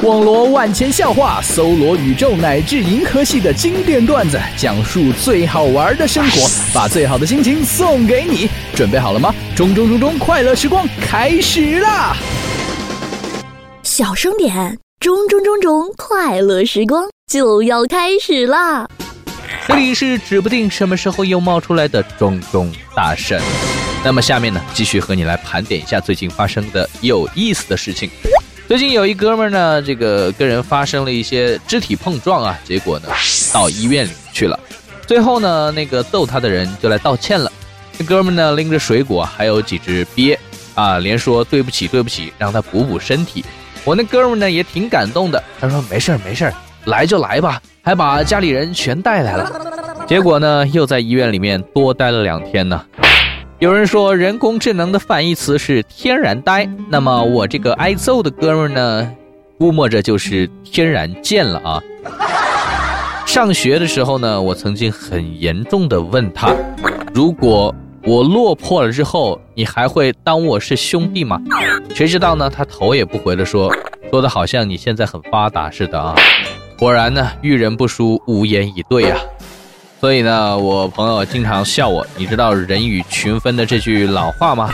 网罗万千笑话，搜罗宇宙乃至银河系的经典段子，讲述最好玩的生活，把最好的心情送给你。准备好了吗？中中中中，快乐时光开始啦！小声点，中中中中，快乐时光就要开始啦！这里是指不定什么时候又冒出来的中中大神。那么下面呢，继续和你来盘点一下最近发生的有意思的事情。最近有一哥们儿呢，这个跟人发生了一些肢体碰撞啊，结果呢到医院里去了。最后呢，那个揍他的人就来道歉了。那哥们儿呢拎着水果还有几只鳖啊，连说对不起对不起，让他补补身体。我那哥们儿呢也挺感动的，他说没事儿没事儿，来就来吧，还把家里人全带来了。结果呢又在医院里面多待了两天呢。有人说人工智能的反义词是天然呆，那么我这个挨揍的哥们呢，估摸着就是天然贱了啊。上学的时候呢，我曾经很严重的问他，如果我落魄了之后，你还会当我是兄弟吗？谁知道呢？他头也不回的说，说的好像你现在很发达似的啊。果然呢，遇人不淑，无言以对啊。所以呢，我朋友经常笑我。你知道“人以群分”的这句老话吗？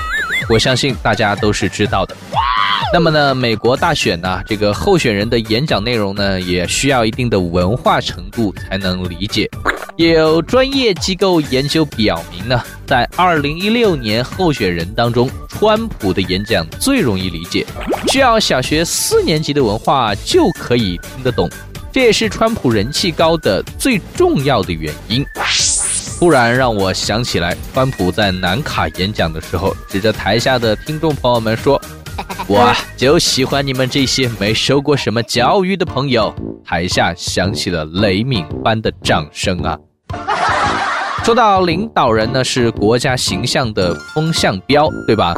我相信大家都是知道的。那么呢，美国大选呢，这个候选人的演讲内容呢，也需要一定的文化程度才能理解。有专业机构研究表明呢，在2016年候选人当中，川普的演讲最容易理解，需要小学四年级的文化就可以听得懂。这也是川普人气高的最重要的原因。突然让我想起来，川普在南卡演讲的时候，指着台下的听众朋友们说：“ 我就喜欢你们这些没受过什么教育的朋友。”台下响起了雷鸣般的掌声啊！说到领导人呢，是国家形象的风向标，对吧？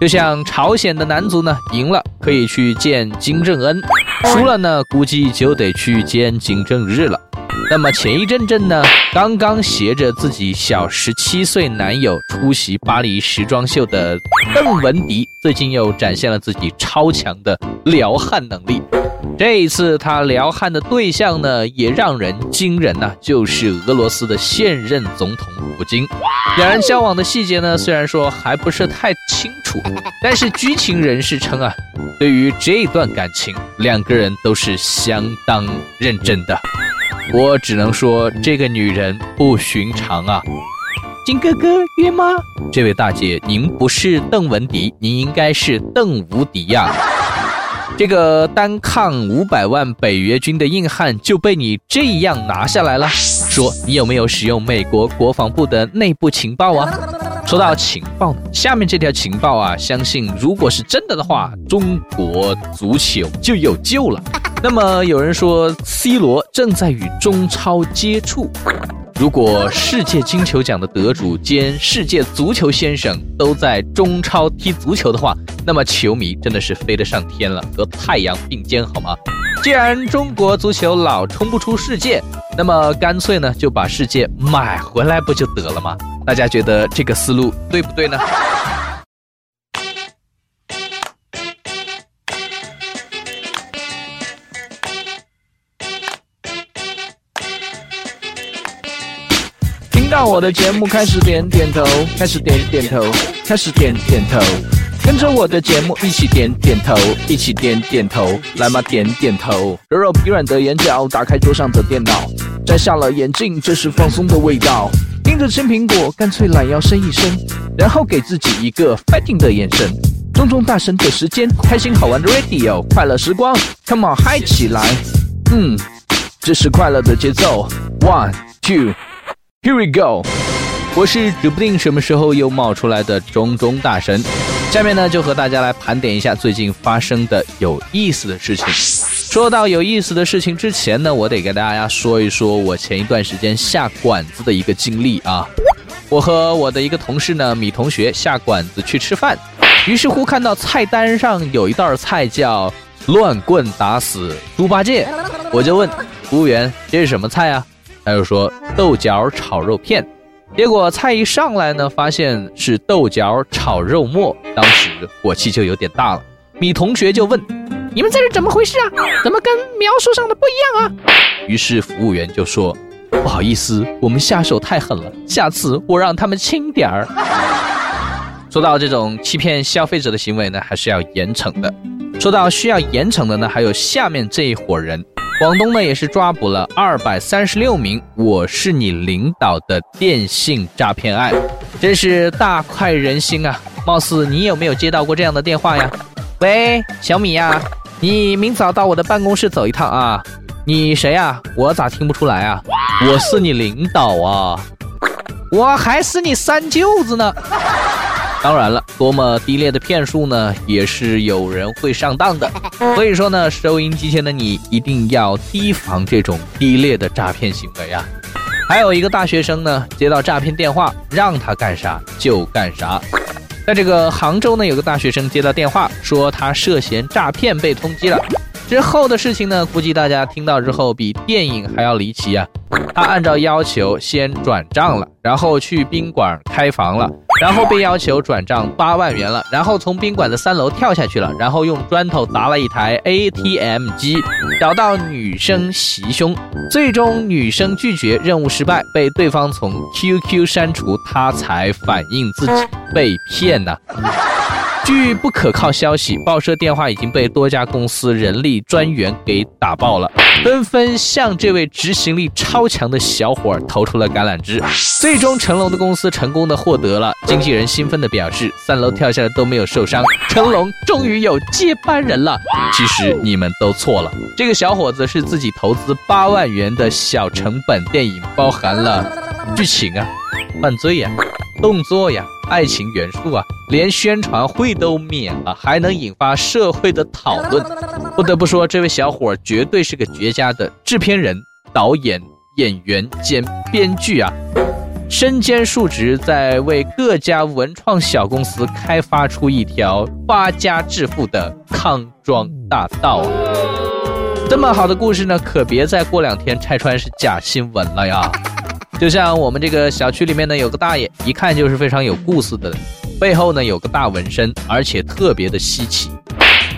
就像朝鲜的男足呢，赢了可以去见金正恩，输了呢，估计就得去见金正日了。那么前一阵阵呢，刚刚携着自己小十七岁男友出席巴黎时装秀的邓文迪，最近又展现了自己超强的撩汉能力。这一次他撩汉的对象呢，也让人惊人呐，就是俄罗斯的现任总统普京。两人交往的细节呢，虽然说还不是太清楚，但是知情人士称啊，对于这段感情，两个人都是相当认真的。我只能说，这个女人不寻常啊！金哥哥，约吗？这位大姐，您不是邓文迪，您应该是邓无敌呀！这个单抗五百万北约军的硬汉就被你这样拿下来了。说你有没有使用美国国防部的内部情报啊？说到情报呢，下面这条情报啊，相信如果是真的的话，中国足球就有救了。那么有人说，C 罗正在与中超接触。如果世界金球奖的得主兼世界足球先生都在中超踢足球的话，那么球迷真的是飞得上天了，和太阳并肩好吗？既然中国足球老冲不出世界，那么干脆呢就把世界买回来不就得了吗？大家觉得这个思路对不对呢？听到我的节目开始点点头，开始点点头，开始点点头，跟着我的节目一起点点头，一起点点头，来嘛点点头，揉揉疲软的眼角，打开桌上的电脑，摘下了眼镜，这是放松的味道。盯着青苹果，干脆懒腰伸一伸，然后给自己一个 fighting 的眼神。中中大神的时间，开心好玩的 radio，快乐时光，come on 嗨起来，嗯，这是快乐的节奏，one two。Here we go，我是指不定什么时候又冒出来的中中大神。下面呢，就和大家来盘点一下最近发生的有意思的事情。说到有意思的事情之前呢，我得跟大家说一说我前一段时间下馆子的一个经历啊。我和我的一个同事呢，米同学下馆子去吃饭，于是乎看到菜单上有一道菜叫“乱棍打死猪八戒”，我就问服务员：“这是什么菜啊？”他就说豆角炒肉片，结果菜一上来呢，发现是豆角炒肉末，当时火气就有点大了。米同学就问：“你们这是怎么回事啊？怎么跟描述上的不一样啊？于是服务员就说：“不好意思，我们下手太狠了，下次我让他们轻点儿。”说到这种欺骗消费者的行为呢，还是要严惩的。说到需要严惩的呢，还有下面这一伙人。广东呢也是抓捕了二百三十六名“我是你领导”的电信诈骗案，真是大快人心啊！貌似你有没有接到过这样的电话呀？喂，小米呀，你明早到我的办公室走一趟啊！你谁呀？我咋听不出来啊？我是你领导啊！我还是你三舅子呢！当然了，多么低劣的骗术呢，也是有人会上当的。所以说呢，收音机前的你一定要提防这种低劣的诈骗行为啊！还有一个大学生呢，接到诈骗电话，让他干啥就干啥。在这个杭州呢，有个大学生接到电话，说他涉嫌诈骗被通缉了。之后的事情呢，估计大家听到之后比电影还要离奇啊！他按照要求先转账了，然后去宾馆开房了。然后被要求转账八万元了，然后从宾馆的三楼跳下去了，然后用砖头砸了一台 ATM 机，找到女生袭胸，最终女生拒绝，任务失败，被对方从 QQ 删除，他才反映自己被骗呢。据不可靠消息，报社电话已经被多家公司人力专员给打爆了，纷纷向这位执行力超强的小伙投出了橄榄枝。最终，成龙的公司成功的获得了。经纪人兴奋的表示：“三楼跳下来都没有受伤，成龙终于有接班人了。”其实你们都错了，这个小伙子是自己投资八万元的小成本电影，包含了剧情啊、犯罪呀、动作呀。爱情元素啊，连宣传会都免了，还能引发社会的讨论。不得不说，这位小伙绝对是个绝佳的制片人、导演、演员兼编剧啊！身兼数职，在为各家文创小公司开发出一条发家致富的康庄大道啊！这么好的故事呢，可别再过两天拆穿是假新闻了呀！就像我们这个小区里面呢，有个大爷，一看就是非常有故事的，背后呢有个大纹身，而且特别的稀奇。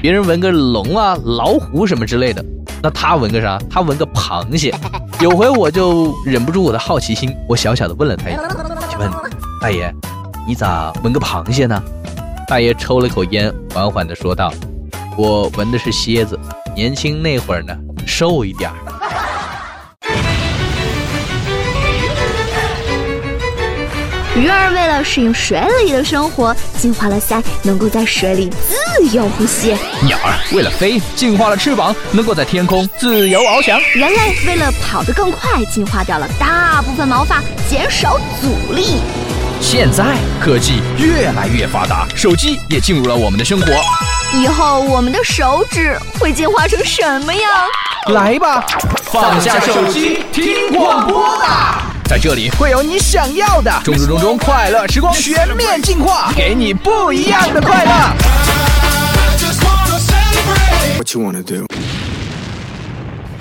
别人纹个龙啊、老虎什么之类的，那他纹个啥？他纹个螃蟹。有回我就忍不住我的好奇心，我小小的问了他一句：“请问大爷，你咋纹个螃蟹呢？”大爷抽了口烟，缓缓的说道：“我纹的是蝎子，年轻那会儿呢，瘦一点儿。”鱼儿为了适应水里的生活，进化了鳃，能够在水里自由呼吸；鸟儿为了飞，进化了翅膀，能够在天空自由翱翔；人类为了跑得更快，进化掉了大部分毛发，减少阻力。现在科技越来越发达，手机也进入了我们的生活。以后我们的手指会进化成什么样？来吧，放下手机，听广播吧。在这里会有你想要的中中中中快乐时光全面进化，给你不一样的快乐。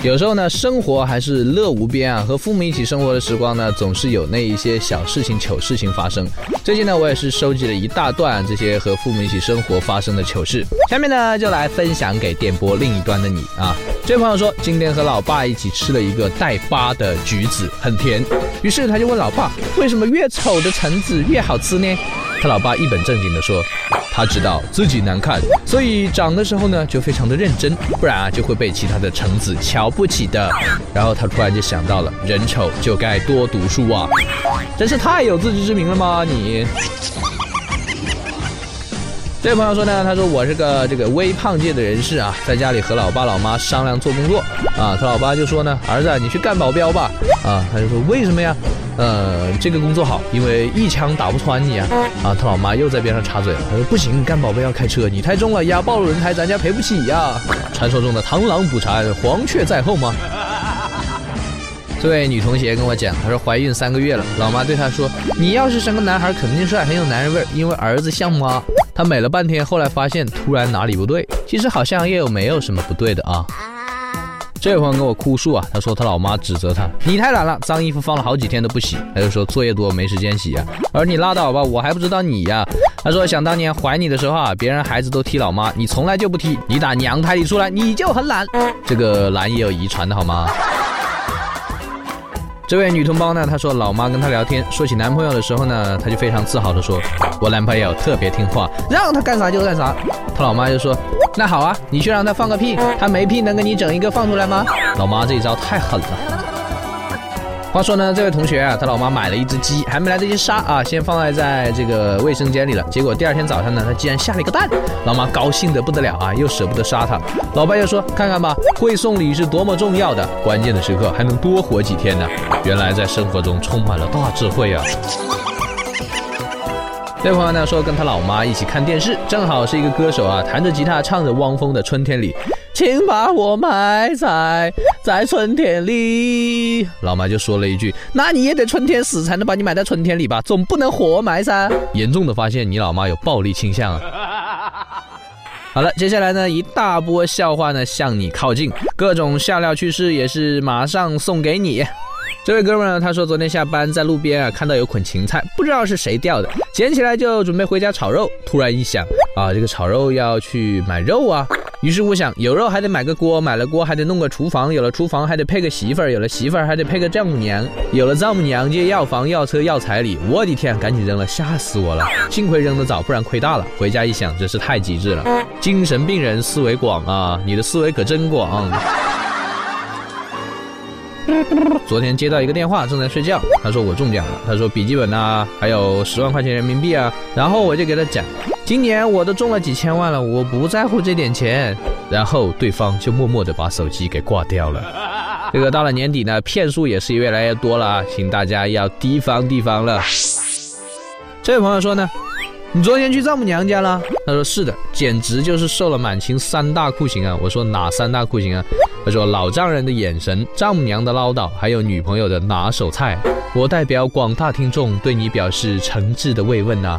有时候呢，生活还是乐无边啊。和父母一起生活的时光呢，总是有那一些小事情、糗事情发生。最近呢，我也是收集了一大段这些和父母一起生活发生的糗事。下面呢，就来分享给电波另一端的你啊。这位朋友说，今天和老爸一起吃了一个带疤的橘子，很甜。于是他就问老爸，为什么越丑的橙子越好吃呢？他老爸一本正经地说，他知道自己难看，所以长的时候呢就非常的认真，不然啊就会被其他的橙子瞧不起的。然后他突然就想到了，人丑就该多读书啊，真是太有自知之明了吗你？这位朋友说呢，他说我是个这个微胖界的人士啊，在家里和老爸老妈商量做工作啊，他老爸就说呢，儿子你去干保镖吧啊，他就说为什么呀？呃，这个工作好，因为一枪打不穿你啊啊，他老妈又在边上插嘴了，他说不行，干宝贝要开车，你太重了，压爆了轮胎，咱家赔不起呀。传说中的螳螂捕蝉，黄雀在后吗？这位女同学跟我讲，她说怀孕三个月了，老妈对她说，你要是生个男孩，肯定帅，很有男人味，因为儿子像妈。她美了半天，后来发现突然哪里不对，其实好像也有没有什么不对的啊。这位朋友跟我哭诉啊，他说他老妈指责他，你太懒了，脏衣服放了好几天都不洗。他就说作业多没时间洗啊。而你拉倒吧，我还不知道你呀。他说想当年怀你的时候啊，别人孩子都踢老妈，你从来就不踢，你打娘胎里出来你就很懒。这个懒也有遗传的好吗？这位女同胞呢，她说老妈跟她聊天，说起男朋友的时候呢，她就非常自豪的说，我男朋友特别听话，让他干啥就干啥。她老妈就说，那好啊，你去让他放个屁，他没屁能给你整一个放出来吗？老妈这一招太狠了。话说呢，这位同学啊，他老妈买了一只鸡，还没来得及杀啊，先放在在这个卫生间里了。结果第二天早上呢，他竟然下了一个蛋，老妈高兴的不得了啊，又舍不得杀它。老爸又说，看看吧，会送礼是多么重要的，关键的时刻还能多活几天呢。原来在生活中充满了大智慧啊。这位朋友呢说，跟他老妈一起看电视，正好是一个歌手啊，弹着吉他唱着汪峰的《春天里》。请把我埋在在春天里。老妈就说了一句：“那你也得春天死才能把你埋在春天里吧，总不能活埋噻。”严重的发现你老妈有暴力倾向啊！好了，接下来呢，一大波笑话呢向你靠近，各种笑料趣事也是马上送给你。这位哥们呢，他说昨天下班在路边啊看到有捆芹菜，不知道是谁掉的，捡起来就准备回家炒肉，突然一想啊，这个炒肉要去买肉啊。于是乎想，有肉还得买个锅，买了锅还得弄个厨房，有了厨房还得配个媳妇儿，有了媳妇儿还得配个丈母娘，有了丈母娘就要房要车要彩礼，我的天，赶紧扔了，吓死我了！幸亏扔得早，不然亏大了。回家一想，真是太机智了，精神病人思维广啊，你的思维可真广。昨天接到一个电话，正在睡觉，他说我中奖了，他说笔记本啊，还有十万块钱人民币啊，然后我就给他讲。今年我都中了几千万了，我不在乎这点钱。然后对方就默默的把手机给挂掉了。这个到了年底呢，骗术也是越来越多了啊，请大家要提防提防了。这位朋友说呢，你昨天去丈母娘家了？他说是的，简直就是受了满清三大酷刑啊。我说哪三大酷刑啊？他说老丈人的眼神，丈母娘的唠叨，还有女朋友的拿手菜。我代表广大听众对你表示诚挚的慰问呐。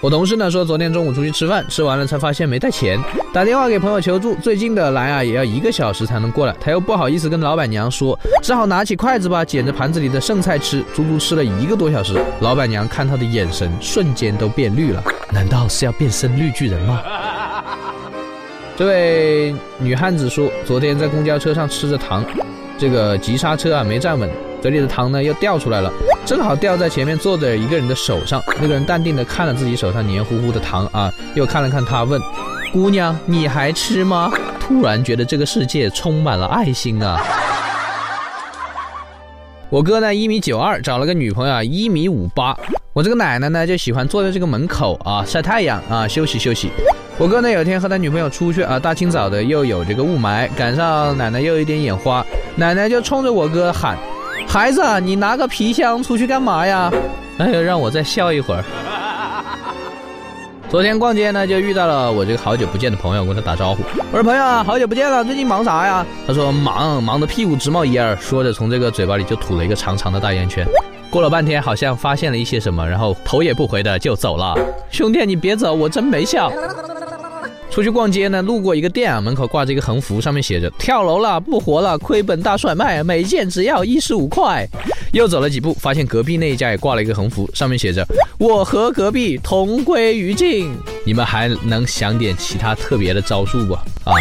我同事呢说，昨天中午出去吃饭，吃完了才发现没带钱，打电话给朋友求助，最近的来啊也要一个小时才能过来，他又不好意思跟老板娘说，只好拿起筷子吧，捡着盘子里的剩菜吃，足足吃了一个多小时。老板娘看他的眼神瞬间都变绿了，难道是要变身绿巨人吗？这位女汉子说，昨天在公交车上吃着糖，这个急刹车啊没站稳。嘴里的糖呢又掉出来了，正好掉在前面坐着一个人的手上。那个人淡定的看了自己手上黏糊糊的糖啊，又看了看他，问：“姑娘，你还吃吗？”突然觉得这个世界充满了爱心啊！我哥呢一米九二，找了个女朋友啊一米五八。我这个奶奶呢就喜欢坐在这个门口啊晒太阳啊休息休息。我哥呢有天和他女朋友出去啊，大清早的又有这个雾霾，赶上奶奶又有点眼花，奶奶就冲着我哥喊。孩子，你拿个皮箱出去干嘛呀？哎呀，让我再笑一会儿。昨天逛街呢，就遇到了我这个好久不见的朋友，跟他打招呼。我说：“朋友啊，好久不见了，最近忙啥呀？”他说：“忙，忙得屁股直冒烟儿。”说着，从这个嘴巴里就吐了一个长长的大烟圈。过了半天，好像发现了一些什么，然后头也不回的就走了。兄弟，你别走，我真没笑。出去逛街呢，路过一个店啊，门口挂着一个横幅，上面写着“跳楼了，不活了，亏本大甩卖，每件只要一十五块”。又走了几步，发现隔壁那一家也挂了一个横幅，上面写着“我和隔壁同归于尽”。你们还能想点其他特别的招数不？啊？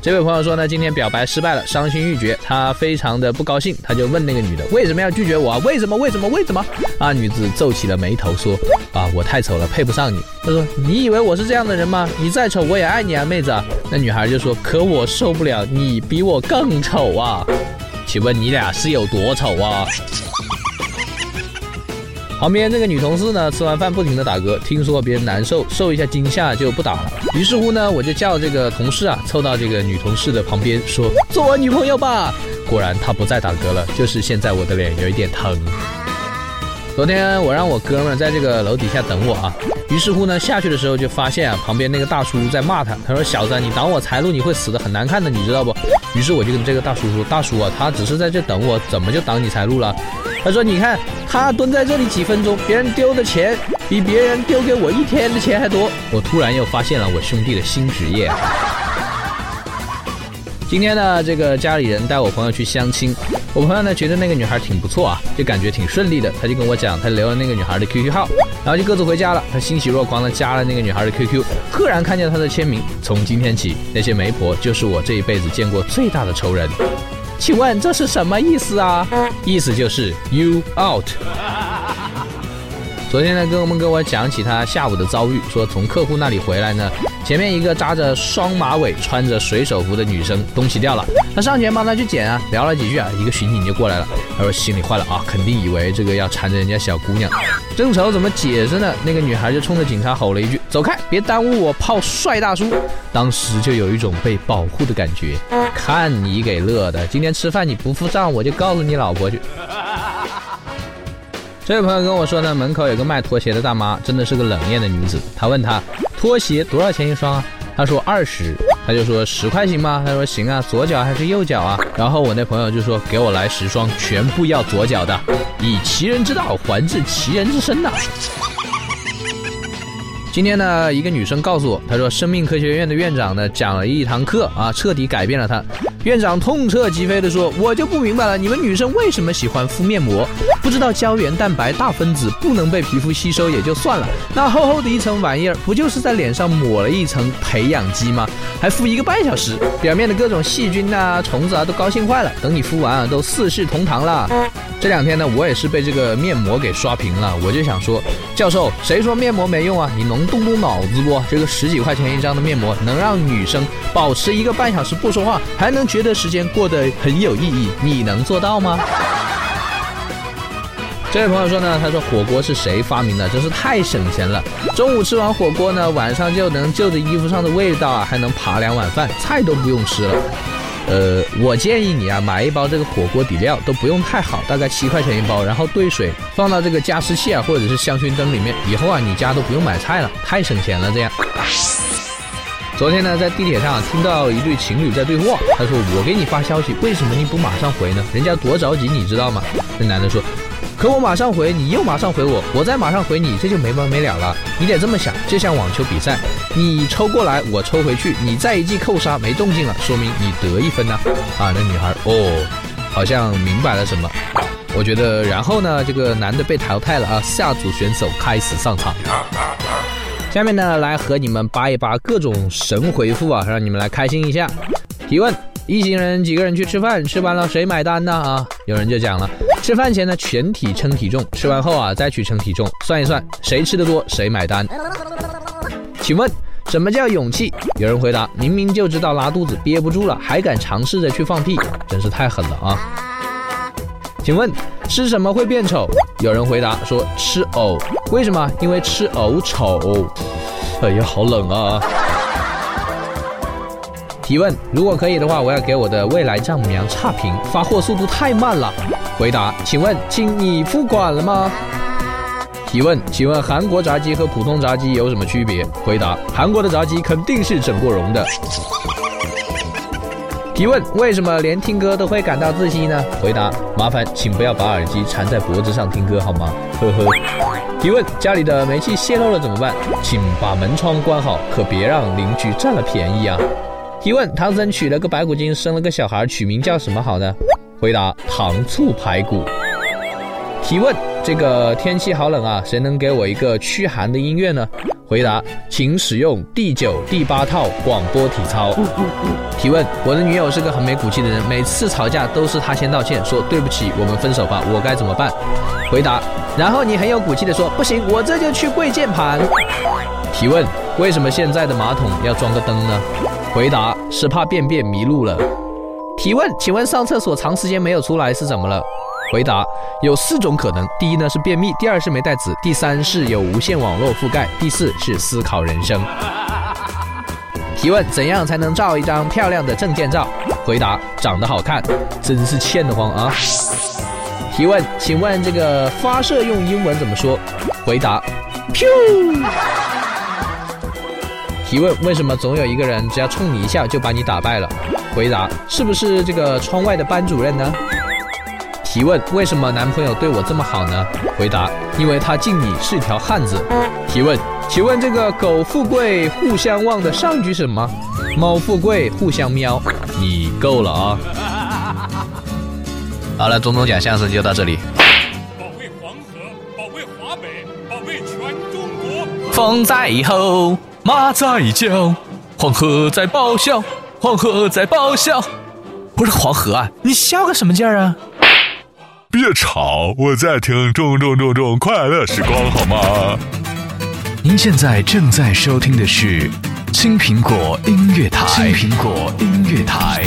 这位朋友说呢，今天表白失败了，伤心欲绝，他非常的不高兴，他就问那个女的为什么要拒绝我啊？为什么？为什么？为什么？啊，女子皱起了眉头说，啊，我太丑了，配不上你。他说，你以为我是这样的人吗？你再丑我也爱你啊，妹子。那女孩就说，可我受不了你比我更丑啊，请问你俩是有多丑啊？旁边这个女同事呢，吃完饭不停的打嗝，听说别人难受，受一下惊吓就不打了。于是乎呢，我就叫这个同事啊，凑到这个女同事的旁边说：“做我女朋友吧。”果然她不再打嗝了，就是现在我的脸有一点疼。昨天我让我哥们在这个楼底下等我啊，于是乎呢，下去的时候就发现啊，旁边那个大叔在骂他，他说：“小子，你挡我财路，你会死的很难看的，你知道不？”于是我就跟这个大叔说：“大叔啊，他只是在这等我，怎么就挡你财路了？”他说：“你看。”他蹲在这里几分钟，别人丢的钱比别人丢给我一天的钱还多。我突然又发现了我兄弟的新职业。今天呢，这个家里人带我朋友去相亲，我朋友呢觉得那个女孩挺不错啊，就感觉挺顺利的，他就跟我讲，他留了那个女孩的 QQ 号，然后就各自回家了。他欣喜若狂的加了那个女孩的 QQ，赫然看见她的签名，从今天起，那些媒婆就是我这一辈子见过最大的仇人。请问这是什么意思啊？意思就是 you out。昨天呢，跟我们跟我讲起他下午的遭遇，说从客户那里回来呢，前面一个扎着双马尾、穿着水手服的女生东西掉了，他上前帮他去捡啊，聊了几句啊，一个巡警就过来了，他说心里坏了啊，肯定以为这个要缠着人家小姑娘，正愁怎么解释呢，那个女孩就冲着警察吼了一句：“走开，别耽误我泡帅大叔。”当时就有一种被保护的感觉，看你给乐的，今天吃饭你不付账，我就告诉你老婆去。这位朋友跟我说呢，门口有个卖拖鞋的大妈，真的是个冷艳的女子。他问他拖鞋多少钱一双啊？他说二十，他就说十块行吗？他说行啊，左脚还是右脚啊？然后我那朋友就说给我来十双，全部要左脚的，以其人之道还治其人之身呐。今天呢，一个女生告诉我，她说生命科学院的院长呢讲了一堂课啊，彻底改变了她。院长痛彻疾飞地说：“我就不明白了，你们女生为什么喜欢敷面膜？不知道胶原蛋白大分子不能被皮肤吸收也就算了，那厚厚的一层玩意儿，不就是在脸上抹了一层培养基吗？还敷一个半小时，表面的各种细菌啊、虫子啊都高兴坏了。等你敷完啊，都四世同堂了。”这两天呢，我也是被这个面膜给刷屏了。我就想说，教授，谁说面膜没用啊？你能动动脑子不？这个十几块钱一张的面膜，能让女生保持一个半小时不说话，还能觉得时间过得很有意义，你能做到吗？这位朋友说呢，他说火锅是谁发明的？真是太省钱了。中午吃完火锅呢，晚上就能就着衣服上的味道啊，还能扒两碗饭，菜都不用吃了。呃，我建议你啊，买一包这个火锅底料，都不用太好，大概七块钱一包，然后兑水放到这个加湿器啊，或者是香薰灯里面，以后啊，你家都不用买菜了，太省钱了。这样。昨天呢，在地铁上听到一对情侣在对话，他说：“我给你发消息，为什么你不马上回呢？人家多着急，你知道吗？”那男的说。可我马上回，你又马上回我，我再马上回你，这就没完没了了。你得这么想，就像网球比赛，你抽过来，我抽回去，你再一记扣杀没动静了，说明你得一分呢。啊，那女孩哦，好像明白了什么。我觉得，然后呢，这个男的被淘汰了啊，下组选手开始上场。下面呢，来和你们扒一扒各种神回复啊，让你们来开心一下。提问。一行人几个人去吃饭，吃完了谁买单呢？啊，有人就讲了，吃饭前呢全体称体重，吃完后啊再去称体重，算一算谁吃的多谁买单。请问什么叫勇气？有人回答，明明就知道拉肚子憋不住了，还敢尝试着去放屁，真是太狠了啊！请问吃什么会变丑？有人回答说吃藕，为什么？因为吃藕丑。哎呀，好冷啊！提问：如果可以的话，我要给我的未来丈母娘差评，发货速度太慢了。回答：请问，亲，你付款了吗？提问：请问韩国炸鸡和普通炸鸡有什么区别？回答：韩国的炸鸡肯定是整过容的。提问：为什么连听歌都会感到窒息呢？回答：麻烦请不要把耳机缠在脖子上听歌好吗？呵呵。提问：家里的煤气泄漏了怎么办？请把门窗关好，可别让邻居占了便宜啊。提问：唐僧娶了个白骨精，生了个小孩，取名叫什么好呢？回答：糖醋排骨。提问：这个天气好冷啊，谁能给我一个驱寒的音乐呢？回答：请使用第九、第八套广播体操。提问：我的女友是个很没骨气的人，每次吵架都是她先道歉，说对不起，我们分手吧，我该怎么办？回答：然后你很有骨气的说，不行，我这就去跪键盘。提问：为什么现在的马桶要装个灯呢？回答是怕便便迷路了。提问，请问上厕所长时间没有出来是怎么了？回答有四种可能：第一呢是便秘，第二是没带纸，第三是有无线网络覆盖，第四是思考人生。提问，怎样才能照一张漂亮的证件照？回答长得好看，真是欠得慌啊。提问，请问这个发射用英文怎么说？回答，pew。提问：为什么总有一个人只要冲你一下就把你打败了？回答：是不是这个窗外的班主任呢？提问：为什么男朋友对我这么好呢？回答：因为他敬你是条汉子。提问：请问这个狗富贵互相望的上句是什么？猫富贵互相喵。你够了啊！好了，钟钟讲相声就到这里。保卫黄河，保卫华北，保卫全中国。风在吼，马在叫，黄河在咆哮，黄河在咆哮。不是黄河啊，你笑个什么劲儿啊？别吵，我在听重重重重快乐时光，好吗？您现在正在收听的是青苹果音乐台。青苹果音乐台。